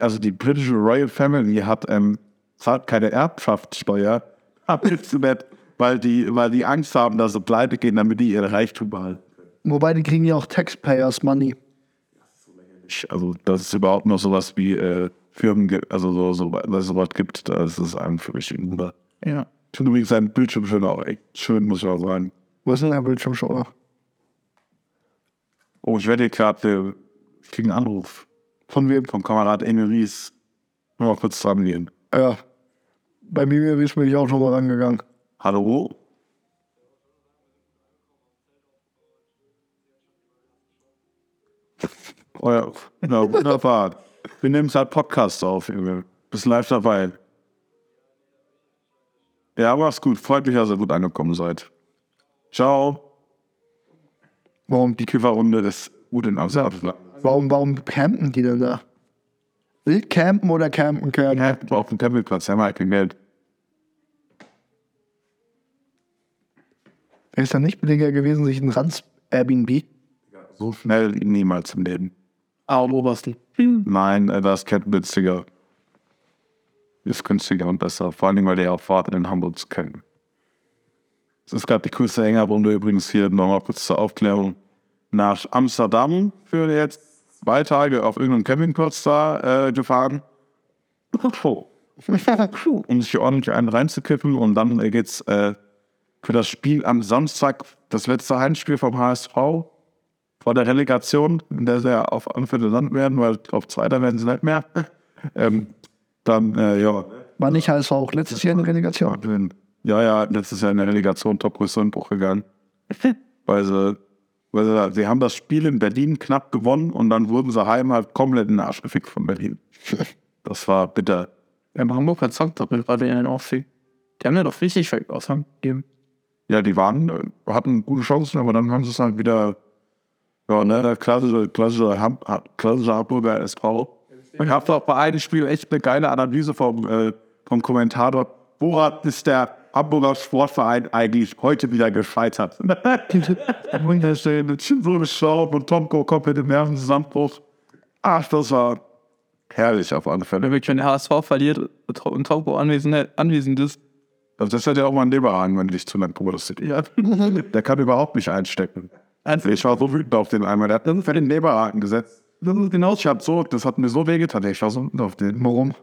also die britische Royal Family hat ähm, zahlt keine Erbschaftssteuer ab jetzt wird, weil die, weil die Angst haben, dass sie pleite gehen, damit die ihre Reichtum behalten. Wobei die kriegen ja auch Taxpayers Money. Also, dass es überhaupt noch sowas wie äh, Firmen gibt, also so, so, es sowas gibt, das ist einem für mich Wunder. Ja. Ich finde übrigens seinen Bildschirm schön auch echt schön, muss ich auch sagen. Wo ist denn der Bildschirmschoner? Oh, ich werde gerade, ich kriege einen Anruf Von wem? vom Kamerad Emeries. Mal kurz dran gehen. Ja. Bei mir bin ich auch schon mal rangegangen. Hallo? Oh ja, ja wunderbar. Wir nehmen halt Podcasts auf, Junge. Bist live dabei. Ja, mach's gut. Freut mich, dass ihr gut angekommen seid. Ciao. Warum, Die Kifferrunde ist gut in Amsterdam. warum, warum campen die denn da? Wild campen oder campen campen? Ja, auf dem Campingplatz, haben wir halt kein Geld. Ist da nicht billiger gewesen, sich ein Ranz Airbnb? so schnell niemals im Leben. Ah, am obersten. Nein, äh, das ist günstiger. Ist günstiger und besser. Vor allem, weil der auch Fahrt in Hamburg zu kennen. Es ist gerade die größte Hängerrunde übrigens hier, nochmal kurz zur Aufklärung. Nach Amsterdam für jetzt zwei Tage auf irgendeinem Campingplatz da äh, gefahren. Oh. um sich ordentlich einen reinzukippen und dann äh, geht's äh, für das Spiel am Samstag, das letzte Heimspiel vom HSV vor der Relegation, in der sie ja auf Anfälle Land werden, weil auf Zweiter werden sie nicht mehr. Ähm, dann, äh, ja, War nicht HSV auch letztes Jahr in der Relegation? ja, ja, letztes Jahr in der Relegation Top-Größe in Bruch gegangen. weil sie, sie, sie haben das Spiel in Berlin knapp gewonnen und dann wurden sie heim halt komplett in den Arsch gefickt von Berlin. Das war bitter. Ja, aber Hamburg hat Zock gerade in den Ostsee. Die haben ja doch richtig viel Aushang gegeben. Ja, die waren, äh, hatten gute Chancen, aber dann haben sie es halt wieder, ja, ne, der klassische, klassische, Ham, klassische Hamburger SV. Ich habe auch bei einem Spiel echt eine geile Analyse vom, äh, vom Kommentator. Woran ist der Hamburger Sportverein eigentlich heute wieder gescheitert? Wunderschön, so geschaut und Tomko komplett im Nervenzusammenbruch. Ach, das war herrlich auf alle Fälle. Wirklich, wenn der HSV verliert und Taupo anwesend, anwesend ist, das hat ja auch mal ein Leberhahn, wenn du dich zu lang protestiert. ja. Der kann überhaupt nicht einstecken. Also ich war so wütend auf den einmal. Der hat für den Leberhaken gesetzt. Das ist genau Ich hab so, das hat mir so wehgetan. Ich war so wütend auf den. Warum?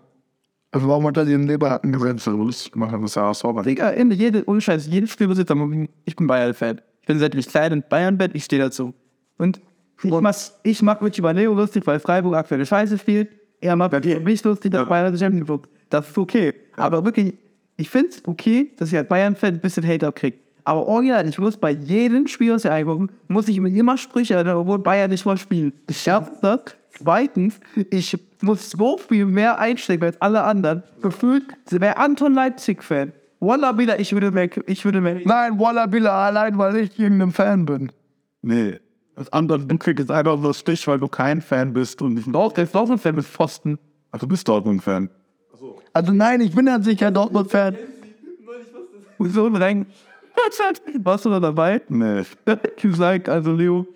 Also warum hat er den Leberhaken gesetzt? Lustig gemacht, das ja sauber. Digga, Ende, jede, ohne Scheiß, jedes Spielbesitzer, ich bin Bayern-Fan. Ich bin seit ich klein in Bayern-Bett, ich stehe dazu. Und ich mach, ich mach mich über Leo lustig, weil Freiburg aktuelle Scheiße spielt. Er macht mich lustig, dass Bayern das Champions League Das ist okay. Aber wirklich, ich find's okay, dass ich als Bayern-Fan ein bisschen Hate abkriege. Aber original, ich muss bei jedem Spiel, das ich eingucken, muss ich mir immer Sprüche obwohl Bayern nicht mal spielt. Ich schaff das. Zweitens, ich muss so viel mehr einstecken als alle anderen. Gefühlt wäre Anton Leipzig-Fan. Wallah, wieder, ich würde mehr, ich würde mehr. Nein, Walla Billa, allein weil ich irgendein Fan bin. Nee. Das andere Dunkel ist einfach nur Stich, weil du kein Fan bist und nicht. Doch, der ist auch ein Fan mit Pfosten. Ach, du bist Dortmund-Fan. Also nein, ich bin an sich kein Dortmund-Fan. So ein Rang. Warst du da dabei? Nee. gesagt, also Leo,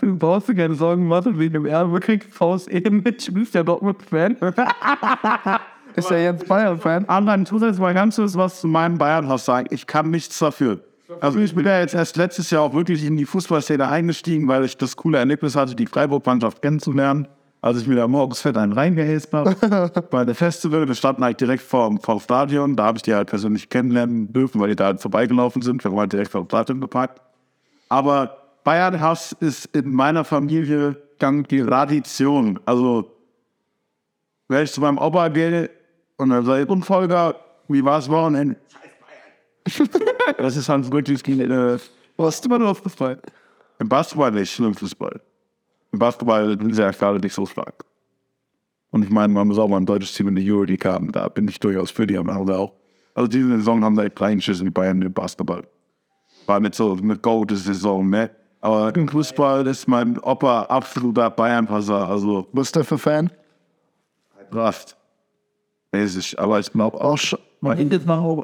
du brauchst dir keine Sorgen machen wegen dem Erbe, kriegst Faust eben mit, du bist ja Dortmund-Fan. Ist er jetzt Bayern-Fan? Anderen tut jetzt mal ganz kurz was zu meinem Bayern-Haus sagen. Ich kann nichts dafür. Also ich bin ja jetzt erst letztes Jahr auch wirklich in die Fußballszene eingestiegen, weil ich das coole Erlebnis hatte, die Freiburg-Mannschaft kennenzulernen. Als ich mir da morgens fett einen reingehäst habe bei der Festival, wir standen halt direkt vor, vor dem Stadion. Da habe ich die halt persönlich kennenlernen dürfen, weil die da halt vorbeigelaufen sind. Wir waren halt direkt vor dem Stadion geparkt. Aber Bayern-Hass ist in meiner Familie gang die Tradition. Also, wenn ich zu meinem Opa gehe und dann sage ich, und Volker, wie war es Wochenende? das ist halt wirklich äh, Warst du immer nur auf Fußball? im Basketball nicht, nur im Fußball. Im Basketball sind sie ja gerade nicht so stark. Und ich meine, man muss auch mal ein deutsches Team in die Euroleague haben. Da bin ich durchaus für die, aber auch. Also diese Saison haben sie echt reingeschissen, die Bayern im Basketball. War nicht so eine gute Saison, ne? Aber im Fußball ist mein Opa absoluter Bayern-Passer. Also, Was ist der für Fan? Rast. Mäßig. Aber ich glaube auch, sch-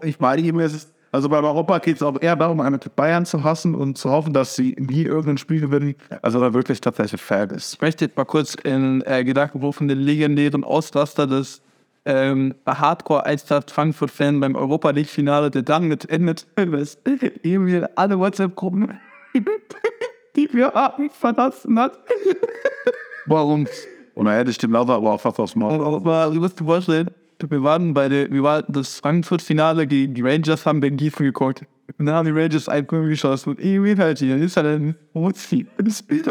ich meine ihm, es ist, also bei Europa geht es auch eher darum, eine Bayern zu hassen und zu hoffen, dass sie nie irgendein Spiel gewinnen. Also da wirklich tatsächlich Fan ist. Ich möchte jetzt mal kurz in äh, Gedanken rufen, den legendären Ausraster des ähm, Hardcore-Eintracht Frankfurt-Fan beim Europa League-Finale, der dann mit endet, was Emil alle WhatsApp-Gruppen, die wir haben, verlassen hat. Warum? Und da hätte ich dem Lauter aber auch fast aufs Maul. Aber du musst dir vorstellen, wir waren bei der, wir waren das Frankfurt-Finale gegen die Rangers, haben Ben Gießen geguckt. Und dann haben die Rangers ein Punkt geschossen und irgendwie halt dann ist er dann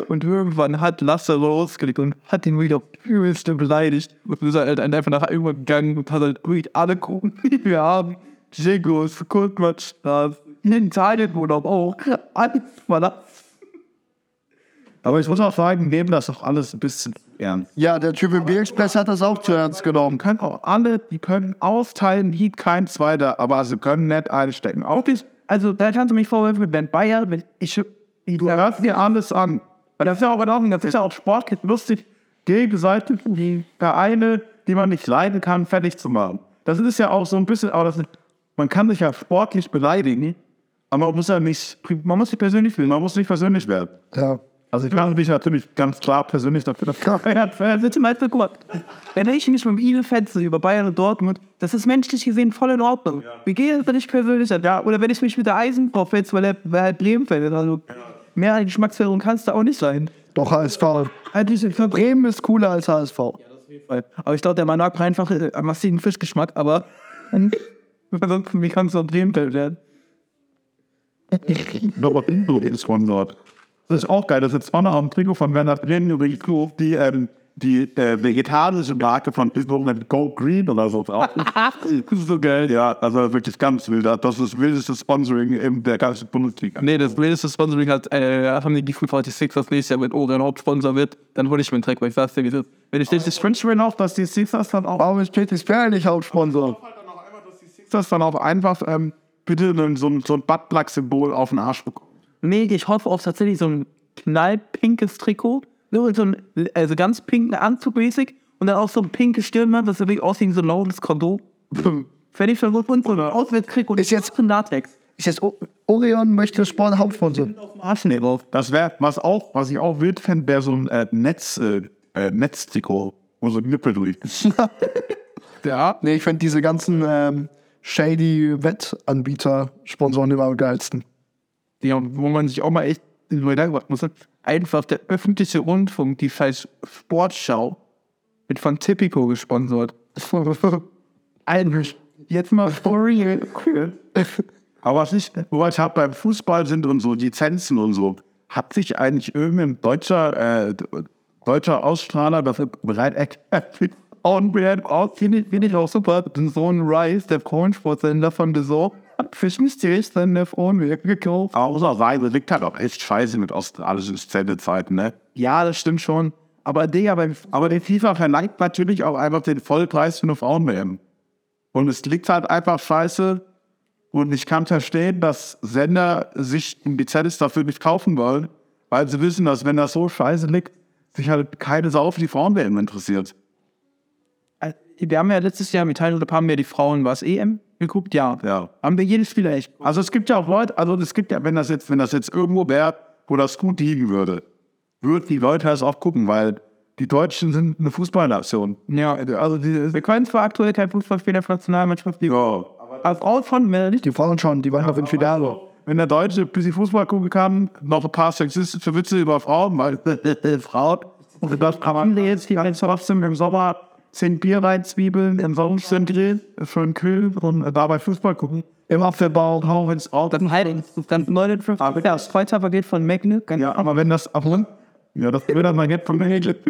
und irgendwann hat Lasse losgelegt und hat ihn wieder übelste beleidigt. Und ist halt einfach nach irgendwann gegangen und hat halt wirklich alle gucken, die wir haben. Jigos, Kurtmatstraße, in Italien Urlaub auch. Alles verlassen. Aber ich muss auch sagen, nehmen das doch alles ein bisschen ernst. Ja, der Typ im B-Express hat das auch zu ernst genommen. können auch alle, die können austeilen, wie kein Zweiter, aber sie können nicht einstecken. Auch die, Also, da kannst du mich vorwerfen, wenn Bayern, wenn ich, ich hört dir alles an. Weil das ist ja auch in Ordnung, das ist ja auch Sport, lustig, gegenseitig die Vereine, die man nicht leiden kann, fertig zu machen. Das ist ja auch so ein bisschen, aber das, man kann sich ja sportlich beleidigen, aber man muss ja nicht, man muss nicht persönlich fühlen, man muss nicht persönlich werden. Ja. Also ich mache mich natürlich ganz klar persönlich dafür, dass Also zum Beispiel, guck mal, wenn ich mich mit ihm fetze über Bayern und Dortmund, das ist menschlich gesehen voll in Ordnung. Wie geht es, wenn ich persönlich ja. Oder wenn ich mich mit der Eisenbahn fetze, weil er weil er Bremen fällt. Also mehr eine Geschmacksverirrung kann es da auch nicht sein. Doch HSV. Halt diese Bremen ist cooler als HSV. Aber ich glaube, der Mann mag einfach äh, einen massiven Fischgeschmack, aber ansonsten, wie kann es so ein Bremen werden? Robert Ingo ist von dort. Das ist auch geil. Das ist vorne auf dem Trikot von Werner Brennen übrigens nur die, ähm, die äh, vegetarische Marke von mit Go Green oder so drauf. das ist so geil. ja, also wirklich ganz wild. Das ist das wildeste Sponsoring in der ganzen Bundesliga. Nee, das wildeste Sponsoring hat, äh, haben die Gefühl 46 das nächstes Jahr mit Orion Hauptsponsor wird, dann hole ich mir einen Dreck, weil ich sag's dir, wie ist. Wenn ich das Sponsoring auch, dass die Sixers dann auch, Warum ist Peter Sperr nicht Hauptsponsor? Sixers dann auch einfach ähm, bitte so ein, so ein Buttplug-Symbol auf den Arsch bekommen. Nee, ich hoffe auf tatsächlich so ein knallpinkes Trikot, so ein also ganz pinken Anzug mäßig und dann auch so ein pinkes Stirnband, das wirklich aussieht wie so ein lautes Kondom. Fände ich schon gut und so ein Auswärtstrikot. Ist jetzt- ein Latex. Ist jetzt O- Orion möchte Sport Hauptsponsor. Das wäre, was auch, was ich auch wild fände, wäre so ein äh, Netz, äh, äh, Netztrikot, wo so ein Nippel durch. Ja. Nee, ich finde diese ganzen ähm, shady Wettanbieter Sponsoren immer am geilsten. Ja, wo man sich auch mal echt machen muss. Einfach der öffentliche Rundfunk, die scheiß Sportschau, wird von Tipico gesponsert. Eigentlich. Jetzt mal for real. Aber was ich, wo ich habe beim Fußball sind und so Lizenzen und so, hat sich eigentlich irgendein deutscher, äh, deutscher Ausstrahler dafür bereit erklärt, Und auch finde ich, auch super. So ein Rice, der Cornsportsender von The Zoo, hat Fisch Mysterious dann der Frauen gekauft. Außerweise liegt halt auch echt scheiße mit australischen Sendezeiten, ne? Ja, das stimmt schon. Aber Digga, beim Aber die FIFA verlangt natürlich auch einfach den Vollpreis für eine Frauen-WM. Und es liegt halt einfach scheiße. Und ich kann verstehen, dass Sender sich die Lizenz dafür nicht kaufen wollen, weil sie wissen, dass wenn das so scheiße liegt, sich halt keine Sau für die Frauen-WM interessiert. Wir haben ja letztes Jahr mit Teil haben wir die Frauen was EM geguckt, ja. Ja. Haben wir jedes Spiel echt. Also es gibt ja auch Leute, also es gibt ja, wenn das jetzt, wenn das jetzt irgendwo wäre, wo das gut liegen würde, würden die Leute das auch gucken, weil die Deutschen sind eine Fußballnation. Ja, also die, wir können zwar aktuell kein Fußballspieler für Nationalmannschaft, die Ja. als Frauen von mir nicht. Die Frauen schon, die waren noch in Finale. Wenn der Deutsche ein bisschen Fußball gucken kann, noch ein paar sexistische Witze über Frauen, weil Frauen, und das kann man jetzt hier trotzdem im Sommer zehn Bier reinzwiebeln, im Sommer sind Grill, schön kühl und dabei Fußball gucken. Im Apfelbau. Auch ins Auto. Dann halt, dann 59. Ja, das geht von Meckne. Ja, aber wenn das ab ja, das würde dann jetzt von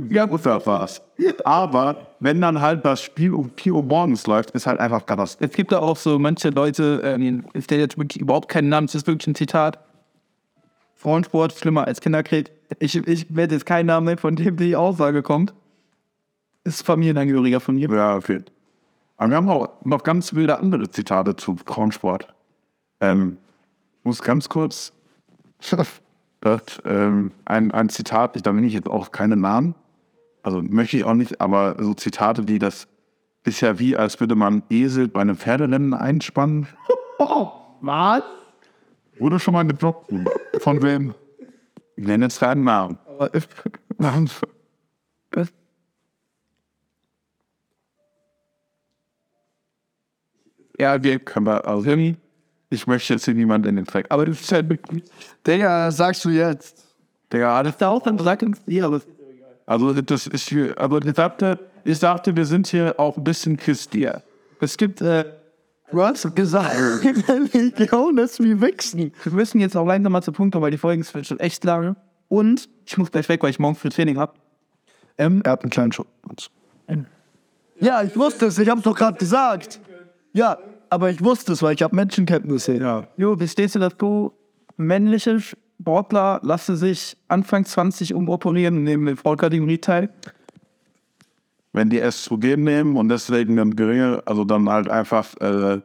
ja, gut, war's. Aber wenn dann halt das Spiel um 4 Uhr morgens läuft, ist halt einfach Katastrophe. Es gibt da auch so manche Leute, ähm, ist der jetzt wirklich überhaupt keinen Namen, das ist wirklich ein Zitat. Frauensport schlimmer als Kinderkrieg. Ich, ich werde jetzt keinen Namen nennen, von dem die Aussage kommt. Ist Familienangehöriger von mir. Ja, okay. Aber wir haben auch noch ganz wilde andere Zitate zu Frauensport. Ähm, muss ganz kurz das, ähm, ein, ein Zitat, da bin ich jetzt auch keine Namen, also möchte ich auch nicht, aber so Zitate wie das ist ja wie, als würde man Esel bei einem Pferderennen einspannen. Was? Wurde schon mal gedroppt. Von wem? Ich nenne jetzt keinen Namen. Ja, wir können wir, also ich möchte jetzt hier niemanden in den Dreck. Aber das ist halt wirklich, Digga, sagst du jetzt. Digga, das Ist auch uns, ja, aber Also das ist hier, aber ich dachte, ich dachte, wir sind hier auch ein bisschen christlicher. es gibt, äh, Du hast gesagt, Religion ist wie Wichsen. wir müssen jetzt auch langsam mal zu Punkt kommen, weil die Folgen sind schon echt lange. Und ich muss gleich weg, weil ich morgen früh Training habe. Ähm, er hat einen kleinen Schutz. Ja, ich wusste es, ich hab's doch gerade gesagt. Ja, aber ich wusste es, weil ich habe Menschenkenntnisse. Ja. Jo, wie stehst du dazu? Männliche Sportler lassen sich Anfang 20 umoperieren und nehmen den Frauenkategorie teil. Wenn die Östrogen nehmen und deswegen dann geringe, also dann halt einfach, äh,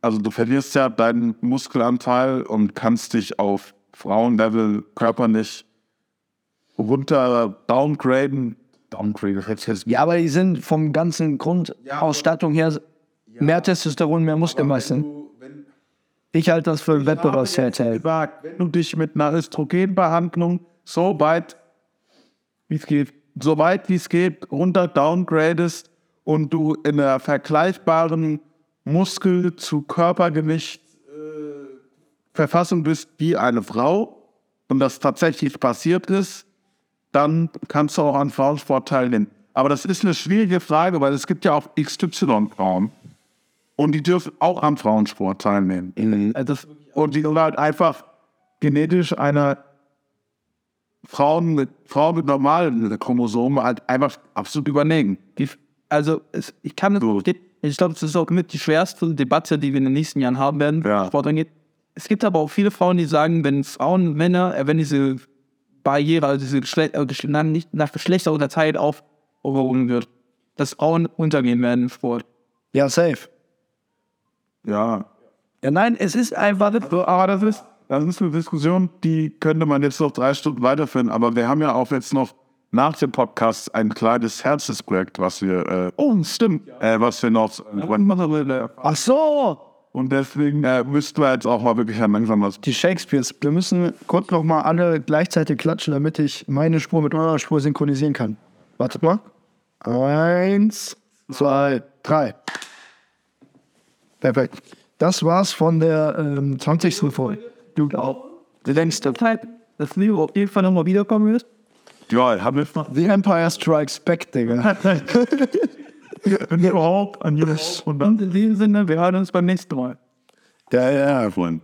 also du verlierst ja deinen Muskelanteil und kannst dich auf Frauenlevel körperlich runter downgraden. Downgraden, jetzt ja, aber die sind vom ganzen Grundausstattung her mehr Testosteron, mehr Muskelmasse. Ich halte das für Wettbewerbsvorteil. gesagt, wenn du dich mit einer Östrogenbehandlung so weit, wie es geht, so weit wie es geht, runter downgradest und du in einer vergleichbaren Muskel- zu Körpergewicht äh, Verfassung bist wie eine Frau und das tatsächlich passiert ist, dann kannst du auch an Frauensport teilnehmen. Aber das ist eine schwierige Frage, weil es gibt ja auch XY-Frauen und die dürfen auch am Frauensport teilnehmen. Also das, Und die sind halt einfach genetisch einer Frauen mit, Frauen mit normalen Chromosomen halt einfach absolut überlegen. die, also es, ich kann das. Ich glaube, das ist auch mit die schwerste Debatte, die wir in den nächsten Jahren haben werden, Ja. Sport angeht. Es gibt aber auch viele Frauen, die sagen, wenn Frauen, Männer, äh, wenn diese Barriere, also diese Geschle äh, nicht nach Geschlechter unterteilt aufgehoben wird, dass Frauen untergehen werden im Sport. Ja, safe. Ja. Ja, nein, es ist einfach. Aber das ist, das ist eine Diskussion, die könnte man jetzt noch drei Stunden weiterführen. Aber wir haben ja auch jetzt noch nach dem Podcast ein kleines Herzensprojekt, was wir, äh, Oh, stimmt. äh, was wir noch. Ach so! Und deswegen äh, müssten wir jetzt auch mal wirklich langsam was. Die Shakespeares. Wir müssen kurz noch mal alle gleichzeitig klatschen, damit ich meine Spur mit eurer Spur synchronisieren kann. Wartet mal. Eins, zwei, drei. Perfekt. Das war's von der ähm, 20. Folge. Du auch. Die längste Zeit, dass Leo auf jeden Fall nochmal wiederkommen wird. Ja, haben wir noch. The Empire Strikes Back, Digga. Überhaupt an jedes. Und. Und in diesem Sinne, wir hören uns beim nächsten Mal. ja, ja. Freund.